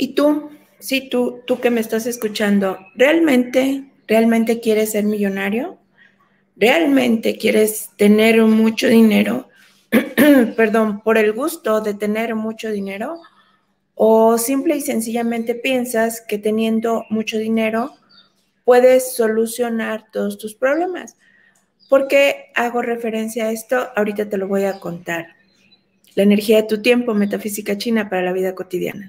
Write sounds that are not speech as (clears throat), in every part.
Y tú, sí, tú, tú que me estás escuchando, ¿realmente, realmente quieres ser millonario? ¿Realmente quieres tener mucho dinero? (clears throat) Perdón, por el gusto de tener mucho dinero. ¿O simple y sencillamente piensas que teniendo mucho dinero puedes solucionar todos tus problemas? ¿Por qué hago referencia a esto? Ahorita te lo voy a contar. La energía de tu tiempo, metafísica china para la vida cotidiana.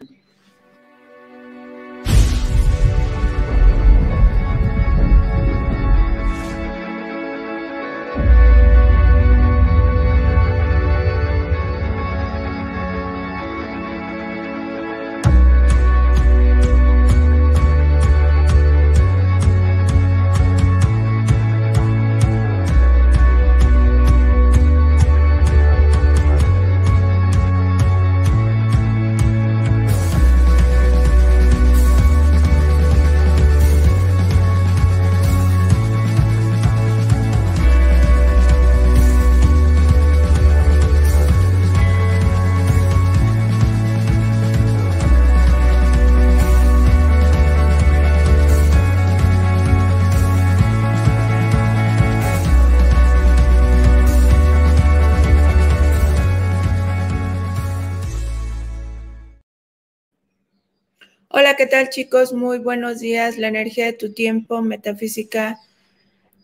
Tal chicos? Muy buenos días. La energía de tu tiempo, metafísica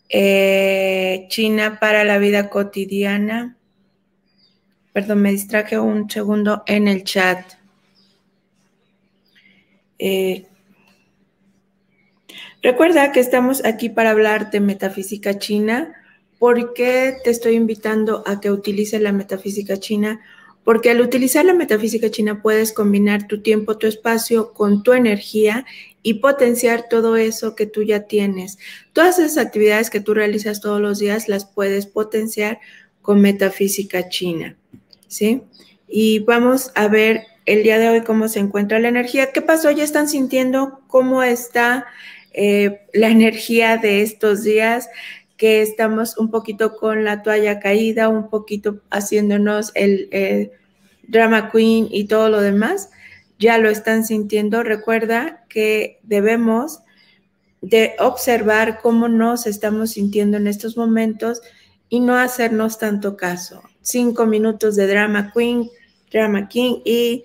eh, china para la vida cotidiana. Perdón, me distraje un segundo en el chat. Eh, recuerda que estamos aquí para hablar de metafísica china. ¿Por qué te estoy invitando a que utilices la metafísica china? Porque al utilizar la metafísica china puedes combinar tu tiempo, tu espacio con tu energía y potenciar todo eso que tú ya tienes. Todas esas actividades que tú realizas todos los días las puedes potenciar con metafísica china, ¿sí? Y vamos a ver el día de hoy cómo se encuentra la energía. ¿Qué pasó? ¿Ya están sintiendo cómo está eh, la energía de estos días? Que estamos un poquito con la toalla caída, un poquito haciéndonos el drama queen y todo lo demás, ya lo están sintiendo. Recuerda que debemos de observar cómo nos estamos sintiendo en estos momentos y no hacernos tanto caso. Cinco minutos de drama queen, drama king y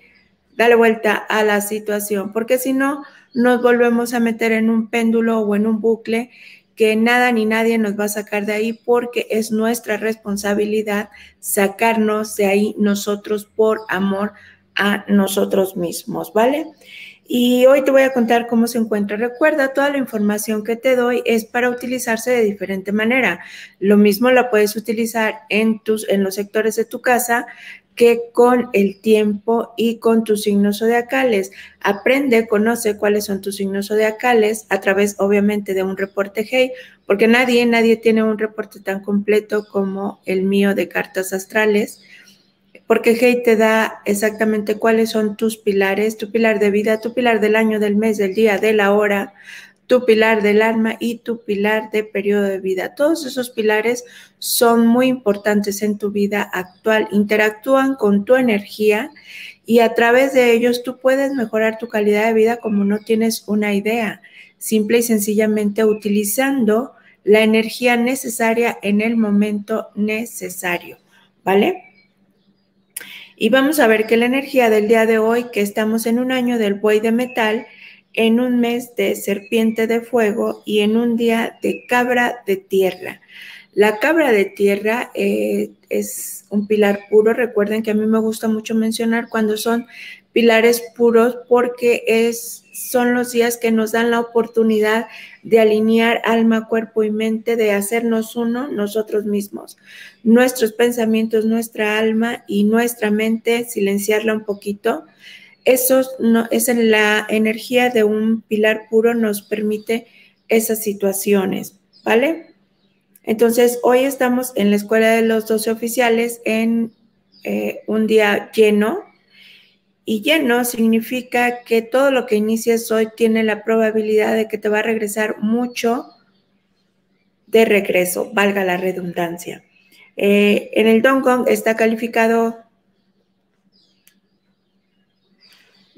dale vuelta a la situación, porque si no, nos volvemos a meter en un péndulo o en un bucle que nada ni nadie nos va a sacar de ahí porque es nuestra responsabilidad sacarnos de ahí nosotros por amor a nosotros mismos, ¿vale? Y hoy te voy a contar cómo se encuentra. Recuerda, toda la información que te doy es para utilizarse de diferente manera. Lo mismo la puedes utilizar en, tus, en los sectores de tu casa, que con el tiempo y con tus signos zodiacales. Aprende, conoce cuáles son tus signos zodiacales a través, obviamente, de un reporte Hey, porque nadie, nadie tiene un reporte tan completo como el mío de cartas astrales, porque Hey te da exactamente cuáles son tus pilares, tu pilar de vida, tu pilar del año, del mes, del día, de la hora, tu pilar del alma y tu pilar de periodo de vida. Todos esos pilares son muy importantes en tu vida actual, interactúan con tu energía y a través de ellos tú puedes mejorar tu calidad de vida como no tienes una idea, simple y sencillamente utilizando la energía necesaria en el momento necesario, ¿vale? Y vamos a ver que la energía del día de hoy, que estamos en un año del buey de metal, en un mes de serpiente de fuego y en un día de cabra de tierra. La cabra de tierra eh, es un pilar puro. Recuerden que a mí me gusta mucho mencionar cuando son pilares puros porque es, son los días que nos dan la oportunidad de alinear alma, cuerpo y mente, de hacernos uno nosotros mismos. Nuestros pensamientos, nuestra alma y nuestra mente, silenciarla un poquito eso no, es la energía de un pilar puro nos permite esas situaciones, ¿vale? Entonces, hoy estamos en la Escuela de los Doce Oficiales en eh, un día lleno. Y lleno significa que todo lo que inicies hoy tiene la probabilidad de que te va a regresar mucho de regreso, valga la redundancia. Eh, en el Dong Kong está calificado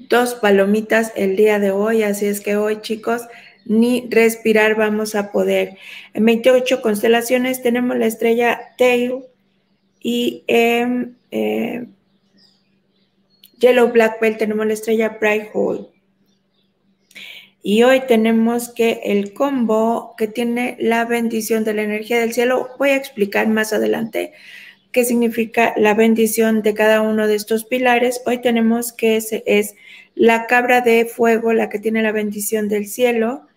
dos palomitas el día de hoy, así es que hoy chicos, ni respirar vamos a poder. En 28 constelaciones tenemos la estrella Tail y en eh, Yellow Black Belt tenemos la estrella Bright Hole. Y hoy tenemos que el combo que tiene la bendición de la energía del cielo, voy a explicar más adelante qué significa la bendición de cada uno de estos pilares. Hoy tenemos que es, es la cabra de fuego, la que tiene la bendición del cielo.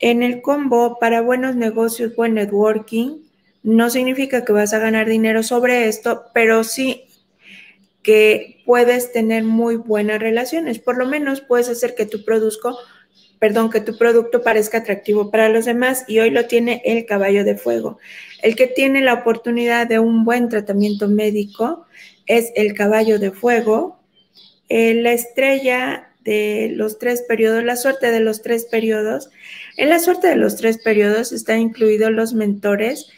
En el combo para buenos negocios, buen networking, no significa que vas a ganar dinero sobre esto, pero sí que puedes tener muy buenas relaciones. Por lo menos puedes hacer que tu produzco, perdón, que tu producto parezca atractivo para los demás y hoy lo tiene el caballo de fuego. El que tiene la oportunidad de un buen tratamiento médico es el caballo de fuego. Eh, la estrella de los tres periodos, la suerte de los tres periodos. En la suerte de los tres periodos están incluidos los mentores,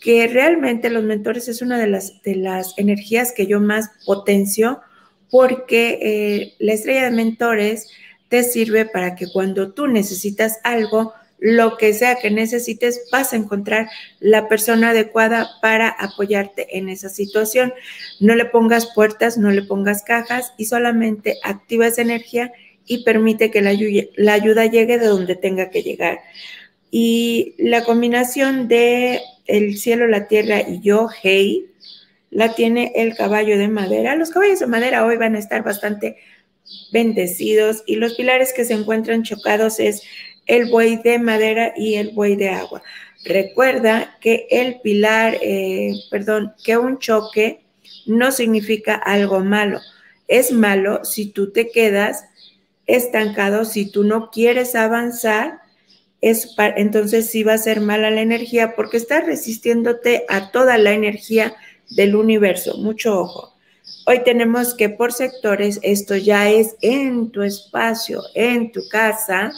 que realmente los mentores es una de las, de las energías que yo más potencio porque eh, la estrella de mentores te sirve para que cuando tú necesitas algo, lo que sea que necesites, vas a encontrar la persona adecuada para apoyarte en esa situación. No le pongas puertas, no le pongas cajas y solamente activa esa energía y permite que la, ayuda llegue de donde tenga que llegar. Y la combinación de el cielo, la tierra y yo, hey, la tiene el caballo de madera. Los caballos de madera hoy van a estar bastante bendecidos y los pilares que se encuentran chocados es el buey de madera y el buey de agua. Recuerda que el pilar, eh, perdón, que un choque no significa algo malo. Es malo si tú te quedas estancado, si tú no quieres avanzar, es entonces sí va a ser mala la energía porque estás resistiéndote a toda la energía del universo. Mucho ojo. Hoy tenemos que por sectores, esto ya es en tu espacio, en tu casa.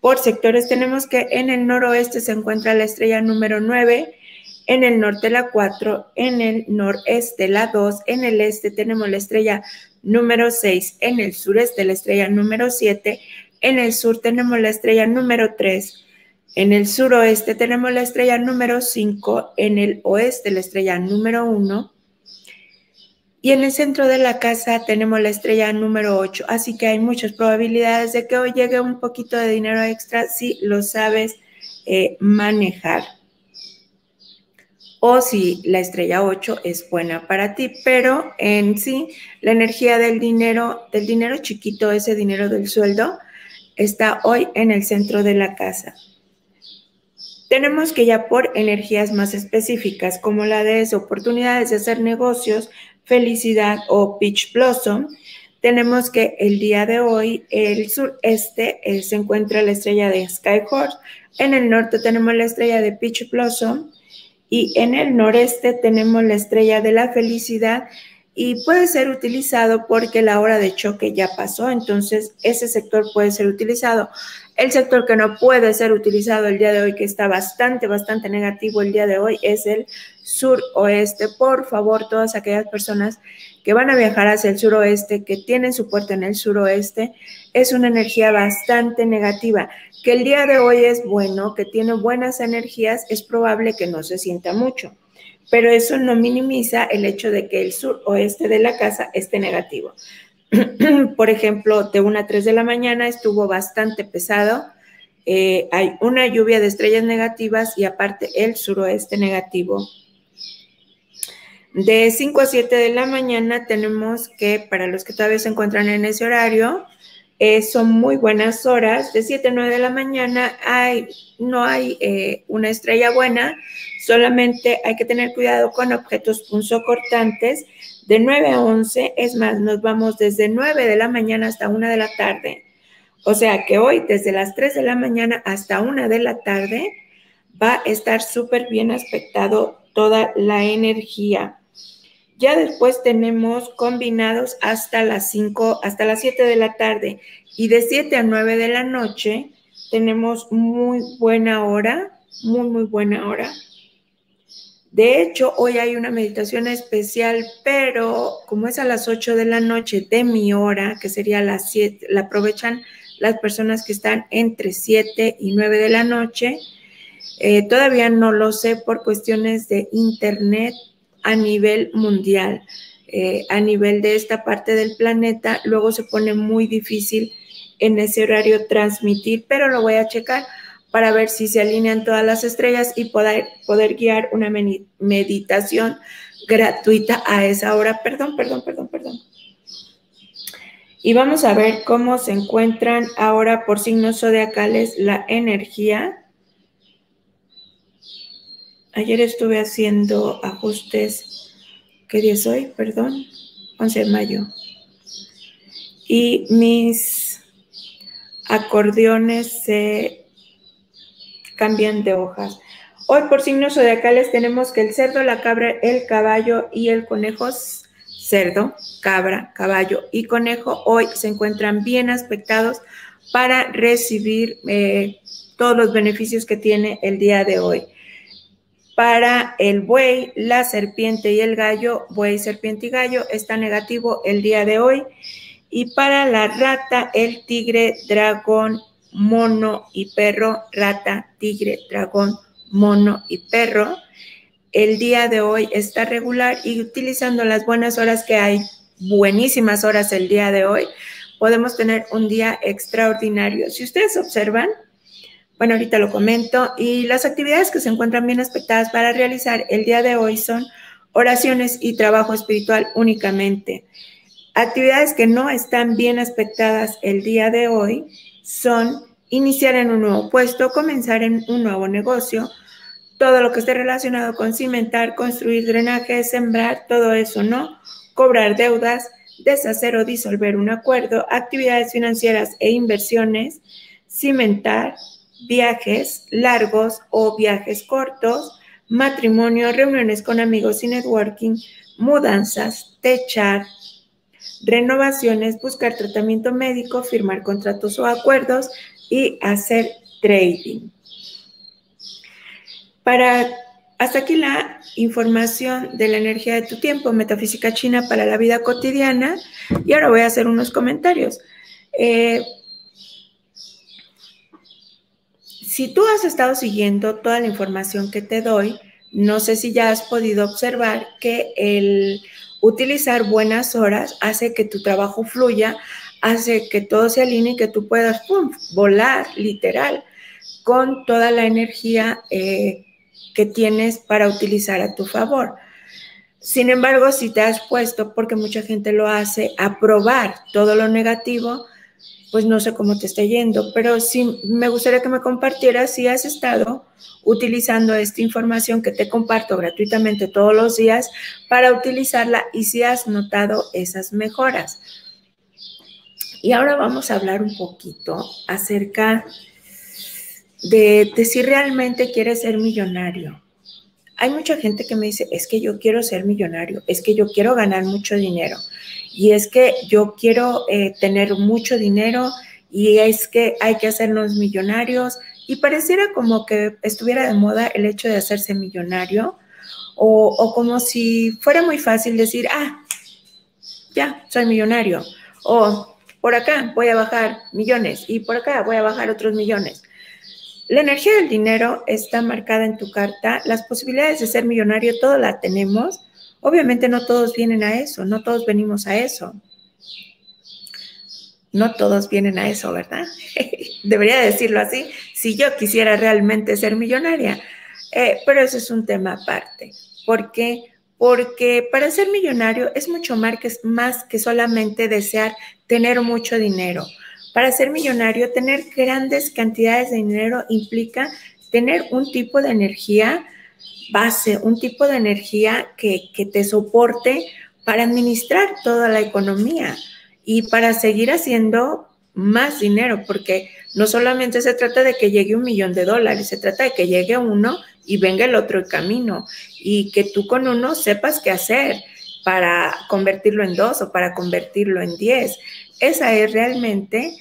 Por sectores tenemos que en el noroeste se encuentra la estrella número 9, en el norte la 4, en el noreste la 2, en el este tenemos la estrella número 6, en el sureste la estrella número 7, en el sur tenemos la estrella número 3, en el suroeste tenemos la estrella número 5, en el oeste la estrella número 1, y en el centro de la casa tenemos la estrella número 8, así que hay muchas probabilidades de que hoy llegue un poquito de dinero extra si lo sabes eh, manejar. O si la estrella 8 es buena para ti, pero en sí la energía del dinero, del dinero chiquito, ese dinero del sueldo, está hoy en el centro de la casa. Tenemos que ya por energías más específicas, como la de oportunidades de hacer negocios, Felicidad o Peach Blossom, tenemos que el día de hoy el sureste eh, se encuentra la estrella de Sky Horse, en el norte tenemos la estrella de Peach Blossom. Y en el noreste tenemos la estrella de la felicidad. Y puede ser utilizado porque la hora de choque ya pasó, entonces ese sector puede ser utilizado. El sector que no puede ser utilizado el día de hoy, que está bastante, bastante negativo el día de hoy, es el suroeste. Por favor, todas aquellas personas que van a viajar hacia el suroeste, que tienen su puerta en el suroeste, es una energía bastante negativa. Que el día de hoy es bueno, que tiene buenas energías, es probable que no se sienta mucho pero eso no minimiza el hecho de que el sur oeste de la casa esté negativo. (clears throat) Por ejemplo, de 1 a 3 de la mañana estuvo bastante pesado. Eh, hay una lluvia de estrellas negativas y aparte el suroeste negativo. De 5 a 7 de la mañana tenemos que, para los que todavía se encuentran en ese horario, eh, son muy buenas horas. De 7 a 9 de la mañana hay, no hay eh, una estrella buena, solamente hay que tener cuidado con objetos punzocortantes. De 9 a 11, es más, nos vamos desde 9 de la mañana hasta 1 de la tarde. O sea que hoy, desde las 3 de la mañana hasta 1 de la tarde, va a estar súper bien aspectado toda la energía. Ya después tenemos combinados hasta las 5, hasta las 7 de la tarde y de 7 a 9 de la noche tenemos muy buena hora, muy, muy buena hora. De hecho, hoy hay una meditación especial, pero como es a las 8 de la noche de mi hora, que sería las 7, la aprovechan las personas que están entre 7 y 9 de la noche. Eh, todavía no lo sé por cuestiones de internet a nivel mundial. Eh, a nivel de esta parte del planeta, luego se pone muy difícil en ese horario transmitir, pero lo voy a checar para ver si se alinean todas las estrellas y poder, poder guiar una meditación gratuita a esa hora. Perdón, perdón, perdón, perdón. Y vamos a ver cómo se encuentran ahora por signos zodiacales la energía. Ayer estuve haciendo ajustes. ¿Qué día es hoy? Perdón. 11 de mayo. Y mis acordeones se cambian de hojas. Hoy por signos zodiacales tenemos que el cerdo, la cabra, el caballo y el conejo, cerdo, cabra, caballo y conejo, hoy se encuentran bien aspectados para recibir eh, todos los beneficios que tiene el día de hoy. Para el buey, la serpiente y el gallo, buey, serpiente y gallo, está negativo el día de hoy. Y para la rata, el tigre, dragón mono y perro, rata, tigre, dragón, mono y perro. El día de hoy está regular y utilizando las buenas horas que hay, buenísimas horas el día de hoy, podemos tener un día extraordinario. Si ustedes observan, bueno, ahorita lo comento, y las actividades que se encuentran bien aspectadas para realizar el día de hoy son oraciones y trabajo espiritual únicamente. Actividades que no están bien aspectadas el día de hoy son iniciar en un nuevo puesto, comenzar en un nuevo negocio, todo lo que esté relacionado con cimentar, construir drenaje, sembrar, todo eso, ¿no? Cobrar deudas, deshacer o disolver un acuerdo, actividades financieras e inversiones, cimentar, viajes largos o viajes cortos, matrimonio, reuniones con amigos y networking, mudanzas, techar, renovaciones, buscar tratamiento médico, firmar contratos o acuerdos y hacer trading. Para hasta aquí la información de la energía de tu tiempo, metafísica china para la vida cotidiana. Y ahora voy a hacer unos comentarios. Eh, si tú has estado siguiendo toda la información que te doy, no sé si ya has podido observar que el utilizar buenas horas hace que tu trabajo fluya, hace que todo se alinee y que tú puedas volar literal con toda la energía eh, que tienes para utilizar a tu favor. Sin embargo, si te has puesto, porque mucha gente lo hace, a probar todo lo negativo, pues no sé cómo te está yendo, pero sí me gustaría que me compartieras si has estado utilizando esta información que te comparto gratuitamente todos los días para utilizarla y si has notado esas mejoras. Y ahora vamos a hablar un poquito acerca de, si realmente quieres ser millonario. Hay mucha gente que me dice, es que yo quiero ser millonario, es que yo quiero ganar mucho dinero y es que yo quiero eh, tener mucho dinero y es que hay que hacernos millonarios y pareciera como que estuviera de moda el hecho de hacerse millonario o, o, como si fuera muy fácil decir, ah, ya, soy millonario. O por acá voy a bajar millones y por acá voy a bajar otros millones. La energía del dinero está marcada en tu carta. Las posibilidades de ser millonario, todo la tenemos. Obviamente no todos vienen a eso, no todos venimos a eso no todos vienen a eso, ¿verdad? (laughs) Debería decirlo así, si yo quisiera realmente ser millonaria. Eh, pero eso es un tema aparte. ¿Por qué? Porque para ser millonario es mucho más que solamente desear tener mucho dinero. Para ser millonario, tener grandes cantidades de dinero implica tener un tipo de energía base, un tipo de energía que, que te soporte para administrar toda la economía y para seguir haciendo más dinero, porque no solamente se trata de que llegue un millón de dólares, se trata de que llegue uno y venga el otro camino y que tú con uno sepas qué hacer para convertirlo en dos o para convertirlo en diez. Esa es realmente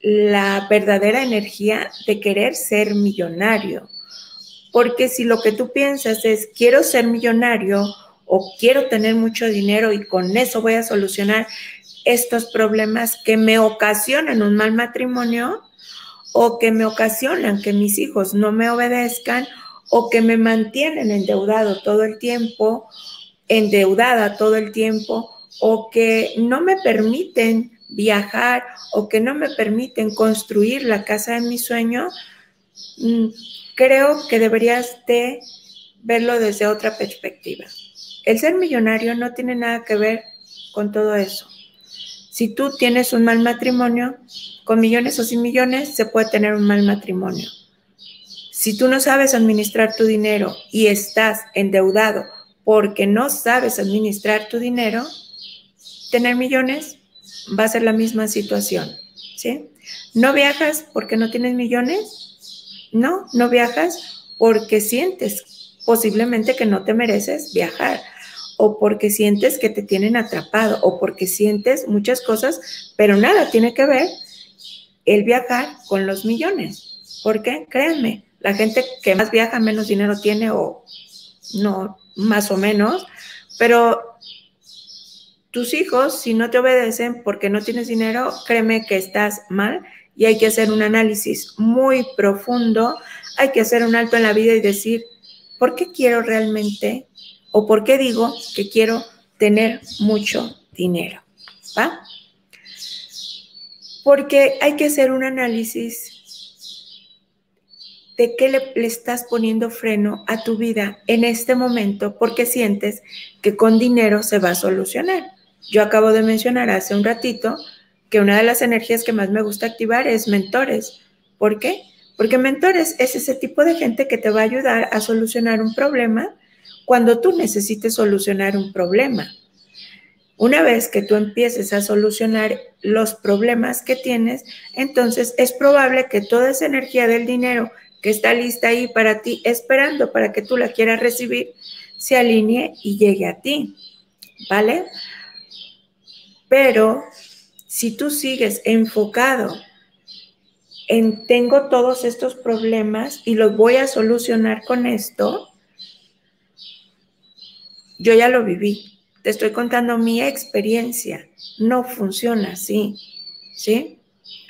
la verdadera energía de querer ser millonario. Porque si lo que tú piensas es quiero ser millonario o quiero tener mucho dinero y con eso voy a solucionar estos problemas que me ocasionan un mal matrimonio o que me ocasionan que mis hijos no me obedezcan o que me mantienen endeudado todo el tiempo, endeudada todo el tiempo o que no me permiten viajar o que no me permiten construir la casa de mi sueño, mm, creo que deberías de verlo desde otra perspectiva. El ser millonario no tiene nada que ver con todo eso. Si tú tienes un mal matrimonio, con millones o sin millones, se puede tener un mal matrimonio. Si tú no sabes administrar tu dinero y estás endeudado porque no sabes administrar tu dinero, tener millones va a ser la misma situación, ¿sí? ¿No viajas porque no tienes millones? No, no viajas porque sientes posiblemente que no te mereces viajar o porque sientes que te tienen atrapado o porque sientes muchas cosas, pero nada tiene que ver el viajar con los millones. ¿Por qué? Créanme, la gente que más viaja menos dinero tiene o no, más o menos, pero tus hijos, si no te obedecen porque no tienes dinero, créeme que estás mal y hay que hacer un análisis muy profundo, hay que hacer un alto en la vida y decir, ¿por qué quiero realmente o por qué digo que quiero tener mucho dinero? ¿Va? Porque hay que hacer un análisis de qué le, estás poniendo freno a tu vida en este momento porque sientes que con dinero se va a solucionar. Yo acabo de mencionar hace un ratito que una de las energías que más me gusta activar es mentores. ¿Por qué? Porque mentores es ese tipo de gente que te va a ayudar a solucionar un problema cuando tú necesites solucionar un problema. Una vez que tú empieces a solucionar los problemas que tienes, entonces es probable que toda esa energía del dinero que está lista ahí para ti, esperando para que tú la quieras recibir, se alinee y llegue a ti. ¿Vale? Pero si tú sigues enfocado en tengo todos estos problemas y los voy a solucionar con esto, yo ya lo viví. Te estoy contando mi experiencia. No funciona así. ¿Sí?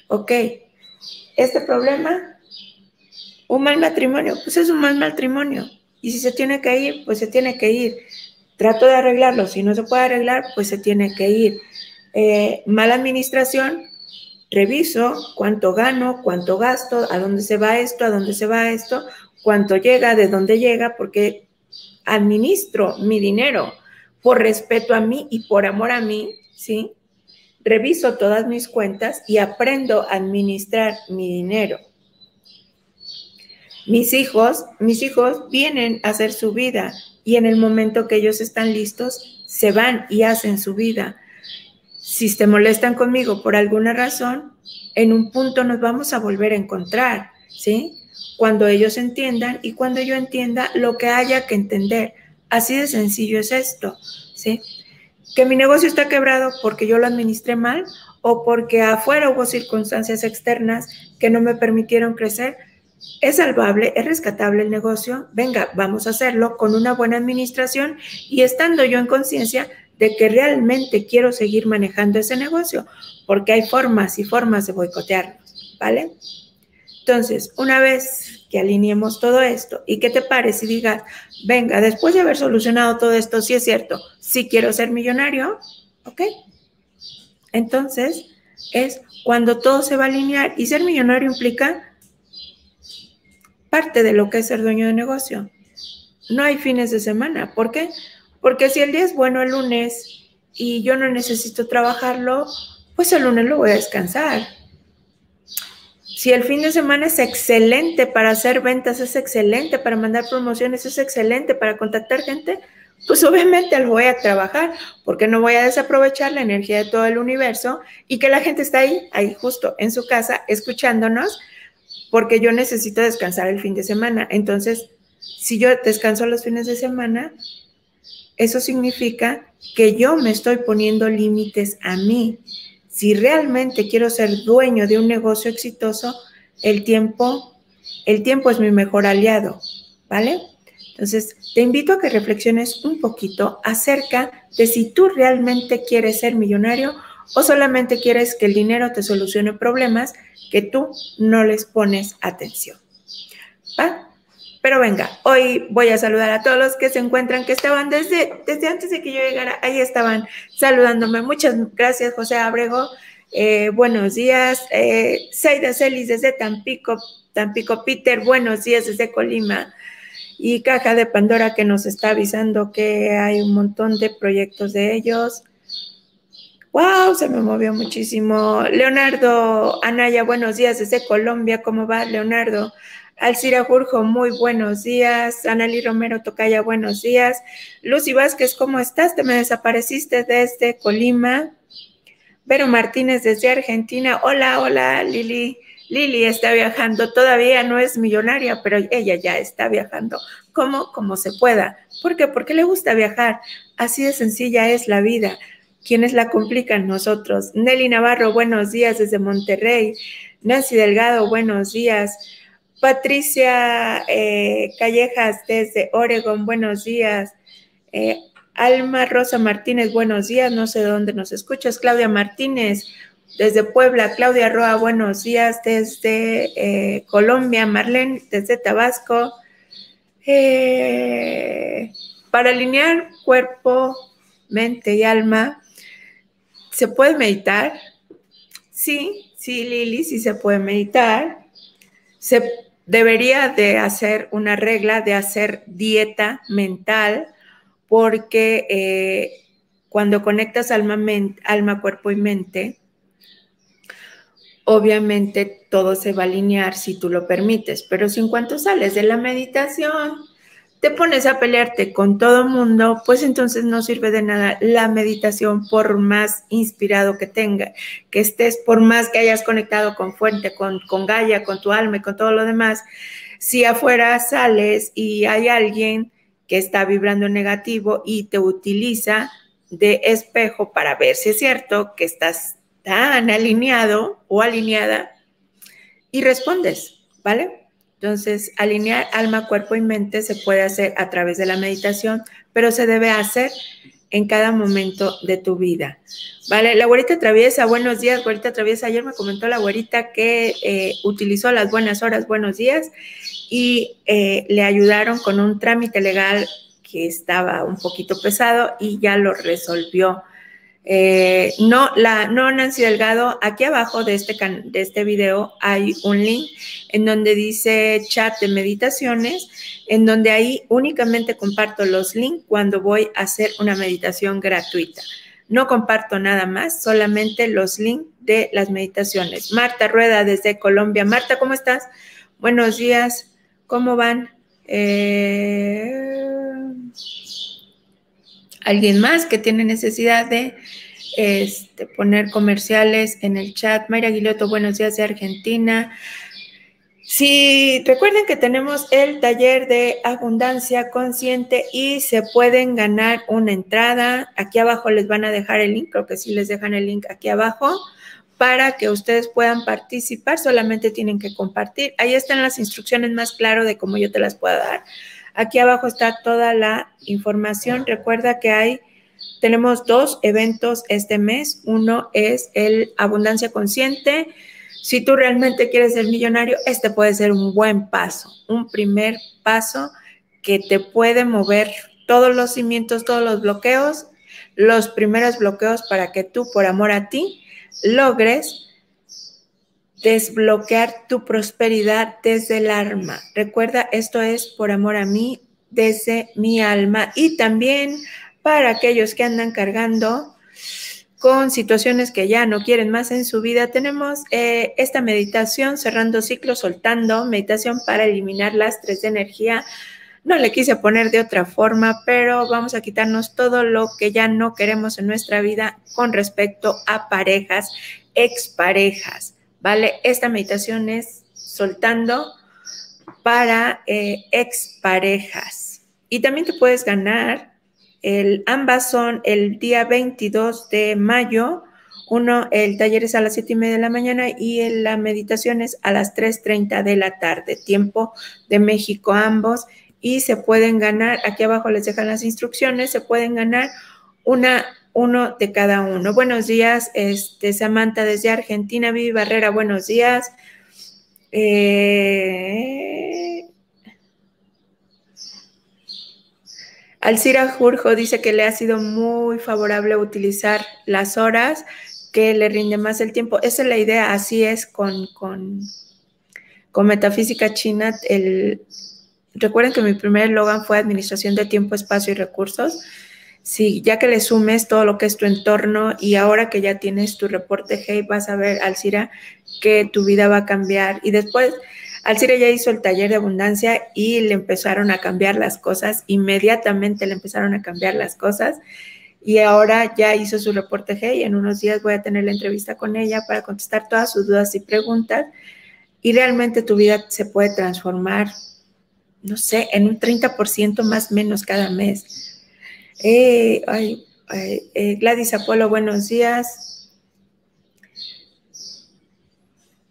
Ok. Este problema, un mal matrimonio, pues es un mal matrimonio. Y si se tiene que ir, pues se tiene que ir. Trato de arreglarlo. Si no se puede arreglar, pues se tiene que ir. Eh, mala administración, reviso cuánto gano, cuánto gasto, a dónde se va esto, a dónde se va esto, cuánto llega, de dónde llega, porque administro mi dinero por respeto a mí y por amor a mí, ¿sí? Reviso todas mis cuentas y aprendo a administrar mi dinero. Mis hijos, mis hijos vienen a hacer su vida y en el momento que ellos están listos, se van y hacen su vida si te molestan conmigo por alguna razón, en un punto nos vamos a volver a encontrar, ¿sí? Cuando ellos entiendan y cuando yo entienda lo que haya que entender. Así de sencillo es esto, ¿sí? Que mi negocio está quebrado porque yo lo administré mal o porque afuera hubo circunstancias externas que no me permitieron crecer, es salvable, es rescatable el negocio, venga, vamos a hacerlo con una buena administración y estando yo en conciencia de que realmente quiero seguir manejando ese negocio, porque hay formas y formas de boicotearnos, ¿vale? Entonces, una vez que alineemos todo esto y que te pares y digas, venga, después de haber solucionado todo esto, sí es cierto, sí quiero ser millonario, ¿ok? Entonces, es cuando todo se va a alinear y ser millonario implica parte de lo que es ser dueño de negocio. No hay fines de semana. ¿Por qué? Porque si el día es bueno el lunes y yo no necesito trabajarlo, pues el lunes lo voy a descansar. Si el fin de semana es excelente para hacer ventas, es excelente para mandar promociones, es excelente para contactar gente, pues obviamente lo voy a trabajar, porque no voy a desaprovechar la energía de todo el universo y que la gente está ahí, ahí justo en su casa, escuchándonos, porque yo necesito descansar el fin de semana. Entonces, si yo descanso los fines de semana, eso significa que yo me estoy poniendo límites a mí. Si realmente quiero ser dueño de un negocio exitoso, el tiempo, el tiempo es mi mejor aliado. ¿vale? Entonces, te invito a que reflexiones un poquito acerca de si tú realmente quieres ser millonario o solamente quieres que el dinero te solucione problemas que tú no les pones atención. ¿Va? Pero venga, hoy voy a saludar a todos los que se encuentran, que estaban desde, desde antes de que yo llegara, ahí estaban saludándome. Muchas gracias, José Abrego. Eh, buenos días. Eh, Saida Celis desde Tampico, Tampico Peter, buenos días desde Colima y Caja de Pandora que nos está avisando que hay un montón de proyectos de ellos. ¡Wow! Se me movió muchísimo. Leonardo Anaya, buenos días desde Colombia. ¿Cómo va, Leonardo? Alcira Jurjo, muy buenos días. Anali Romero Tocaya, buenos días. Lucy Vázquez, ¿cómo estás? Te me desapareciste desde Colima. Vero Martínez desde Argentina. Hola, hola, Lili. Lili está viajando, todavía no es millonaria, pero ella ya está viajando. ¿Cómo? Como se pueda. ¿Por qué? Porque le gusta viajar. Así de sencilla es la vida. ¿Quiénes la complican? Nosotros. Nelly Navarro, buenos días desde Monterrey. Nancy Delgado, buenos días. Patricia eh, Callejas desde Oregon, buenos días. Eh, Alma Rosa Martínez, buenos días. No sé dónde nos escuchas. Claudia Martínez, desde Puebla, Claudia Roa, buenos días. Desde eh, Colombia, Marlene, desde Tabasco. Para alinear cuerpo, mente y alma, ¿se puede meditar? Sí, sí, Lili, sí se puede meditar. Se debería de hacer una regla de hacer dieta mental porque eh, cuando conectas alma, alma, cuerpo y mente, obviamente todo se va a alinear si tú lo permites, pero si en cuanto sales de la meditación te pones a pelearte con todo mundo, pues entonces no sirve de nada la meditación por más inspirado que tenga, que estés, por más que hayas conectado con fuente, con, con Gaia, con tu alma y con todo lo demás. Si afuera sales y hay alguien que está vibrando negativo y te utiliza de espejo para ver si es cierto que estás tan alineado o alineada y respondes, ¿vale? Entonces, alinear alma, cuerpo y mente se puede hacer a través de la meditación, pero se debe hacer en cada momento de tu vida. Vale, la güerita traviesa, buenos días, güerita traviesa. Ayer me comentó la güerita que eh, utilizó las buenas horas, buenos días, y eh, le ayudaron con un trámite legal que estaba un poquito pesado y ya lo resolvió eh, no, la, no Nancy Delgado, aquí abajo de este, de este video hay un link en donde dice chat de meditaciones, en donde ahí únicamente comparto los links cuando voy a hacer una meditación gratuita. No comparto nada más, solamente los links de las meditaciones. Marta Rueda desde Colombia. Marta, ¿cómo estás? Buenos días, ¿cómo van? Eh, alguien más que tiene necesidad de este, poner comerciales en el chat. Mayra Aguiloto, buenos días de Argentina. Si recuerden que tenemos el taller de abundancia consciente y se pueden ganar una entrada. Aquí abajo les van a dejar el link, creo que sí les dejan el link aquí abajo para que ustedes puedan participar. Solamente tienen que compartir. Ahí están las instrucciones más claro de cómo yo te las puedo dar. Aquí abajo está toda la información. Recuerda que hay, tenemos dos eventos este mes. Uno es el Abundancia Consciente. Si tú realmente quieres ser millonario, este puede ser un buen paso, un primer paso que te puede mover todos los cimientos, todos los bloqueos, los primeros bloqueos para que tú, por amor a ti, logres desbloquear tu prosperidad desde el alma. Recuerda, esto es por amor a mí, desde mi alma y también para aquellos que andan cargando con situaciones que ya no quieren más en su vida, tenemos eh, esta meditación cerrando ciclos, soltando, meditación para eliminar lastres de energía. No le quise poner de otra forma, pero vamos a quitarnos todo lo que ya no queremos en nuestra vida con respecto a parejas, exparejas. ¿Vale? Esta meditación es soltando para eh, exparejas. Y también te puedes ganar, el, ambas son el día 22 de mayo, uno, el taller es a las 7 y media de la mañana y la meditación es a las 3.30 de la tarde, tiempo de México ambos. y se pueden ganar, aquí abajo les dejan las instrucciones, se pueden ganar una, uno de cada uno. Buenos días, este, Samantha desde Argentina, Vivi Barrera, buenos días. Eh, Alcira Jurjo dice que le ha sido muy favorable utilizar las horas, que le rinde más el tiempo. Esa es la idea, así es con, con, con Metafísica China. El, recuerden que mi primer eslogan fue Administración de Tiempo, Espacio y Recursos. Sí, ya que le sumes todo lo que es tu entorno y ahora que ya tienes tu reporte Hey, vas a ver, Alcira, que tu vida va a cambiar. Y después, Alcira ya hizo el taller de abundancia y le empezaron a cambiar las cosas, inmediatamente le empezaron a cambiar las cosas. Y ahora ya hizo su reporte Hey, en unos días voy a tener la entrevista con ella para contestar todas sus dudas y preguntas. Y realmente tu vida se puede transformar, no sé, en un 30% más menos cada mes eh, eh, Gladys Apolo, buenos días.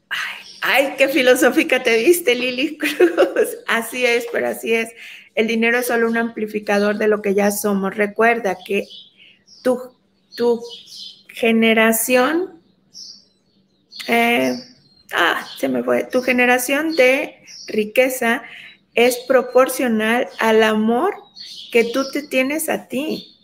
Ay, ay, qué filosófica te viste, Lili (laughs) Cruz. Así es, pero así es. El dinero es solo un amplificador de lo que ya somos. Recuerda que tu, tu generación, eh, ah, se me fue, tu generación de riqueza es proporcional al amor que tú te tienes a ti.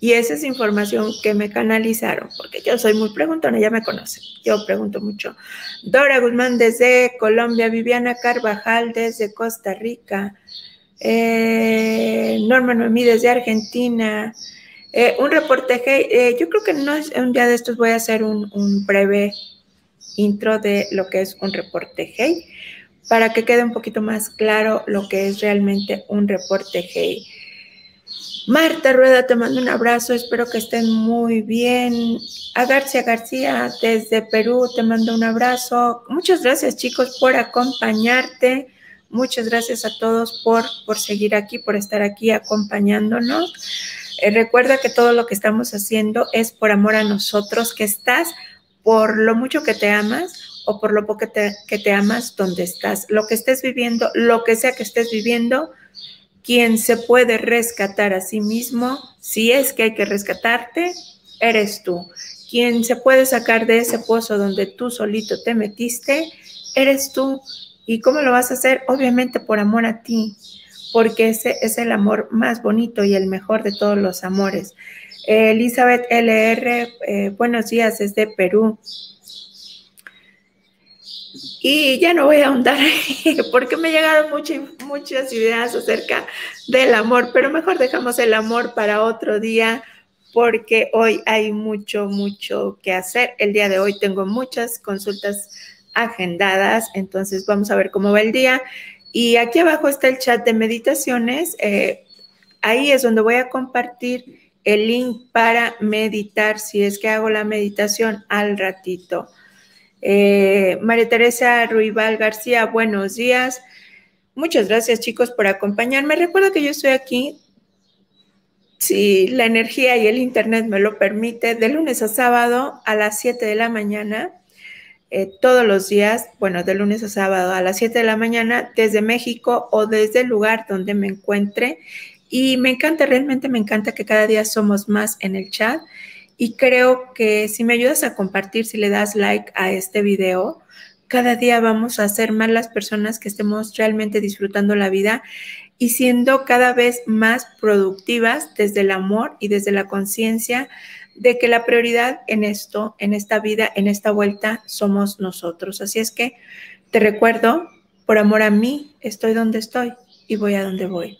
Y esa es información que me canalizaron, porque yo soy muy preguntona, ya me conocen, yo pregunto mucho. Dora Guzmán desde Colombia, Viviana Carvajal desde Costa Rica, eh, Norma Noemí desde Argentina, eh, un reporte, eh, yo creo que no es, un día de estos voy a hacer un, breve intro de lo que es un reporte Hey, para que quede un poquito más claro lo que es realmente un reporte Hey. Marta Rueda, te mando un abrazo, espero que estén muy bien. A García García, desde Perú, te mando un abrazo. Muchas gracias, chicos, por acompañarte. Muchas gracias a todos por, por seguir aquí, por estar aquí acompañándonos. Eh, recuerda que todo lo que estamos haciendo es por amor a nosotros, que estás por lo mucho que te amas o por lo poco que te, que te amas donde estás. Lo que estés viviendo, lo que sea que estés viviendo, quien se puede rescatar a sí mismo, si es que hay que rescatarte, eres tú. Quien se puede sacar de ese pozo donde tú solito te metiste, eres tú. ¿Y cómo lo vas a hacer? Obviamente por amor a ti, porque ese es el amor más bonito y el mejor de todos los amores. Elizabeth LR, eh, buenos días desde Perú. Y ya no voy a ahondar (laughs) porque me llegaron muchas, muchas ideas acerca del amor, pero mejor dejamos el amor para otro día porque hoy hay mucho, mucho que hacer. El día de hoy tengo muchas consultas agendadas, entonces vamos a ver cómo va el día. Y aquí abajo está el chat de meditaciones. Eh, ahí es donde voy a compartir el link para meditar si es que hago la meditación al ratito. Eh, María Teresa Ruibal García, buenos días. Muchas gracias chicos por acompañarme. Recuerda que yo estoy aquí, si la energía y el internet me lo permite, de lunes a sábado a las 7 de la mañana, eh, todos los días, bueno, de lunes a sábado a las 7 de la mañana, desde México o desde el lugar donde me encuentre. Y me encanta, realmente me encanta que cada día somos más en el chat y creo que si me ayudas a compartir, si le das like a este video, cada día vamos a ser más las personas que estemos realmente disfrutando la vida y siendo cada vez más productivas desde el amor y desde la conciencia de que la prioridad en esto, en esta vida, en esta vuelta, somos nosotros. Así es que te recuerdo, por amor a mí, estoy donde estoy y voy a donde voy.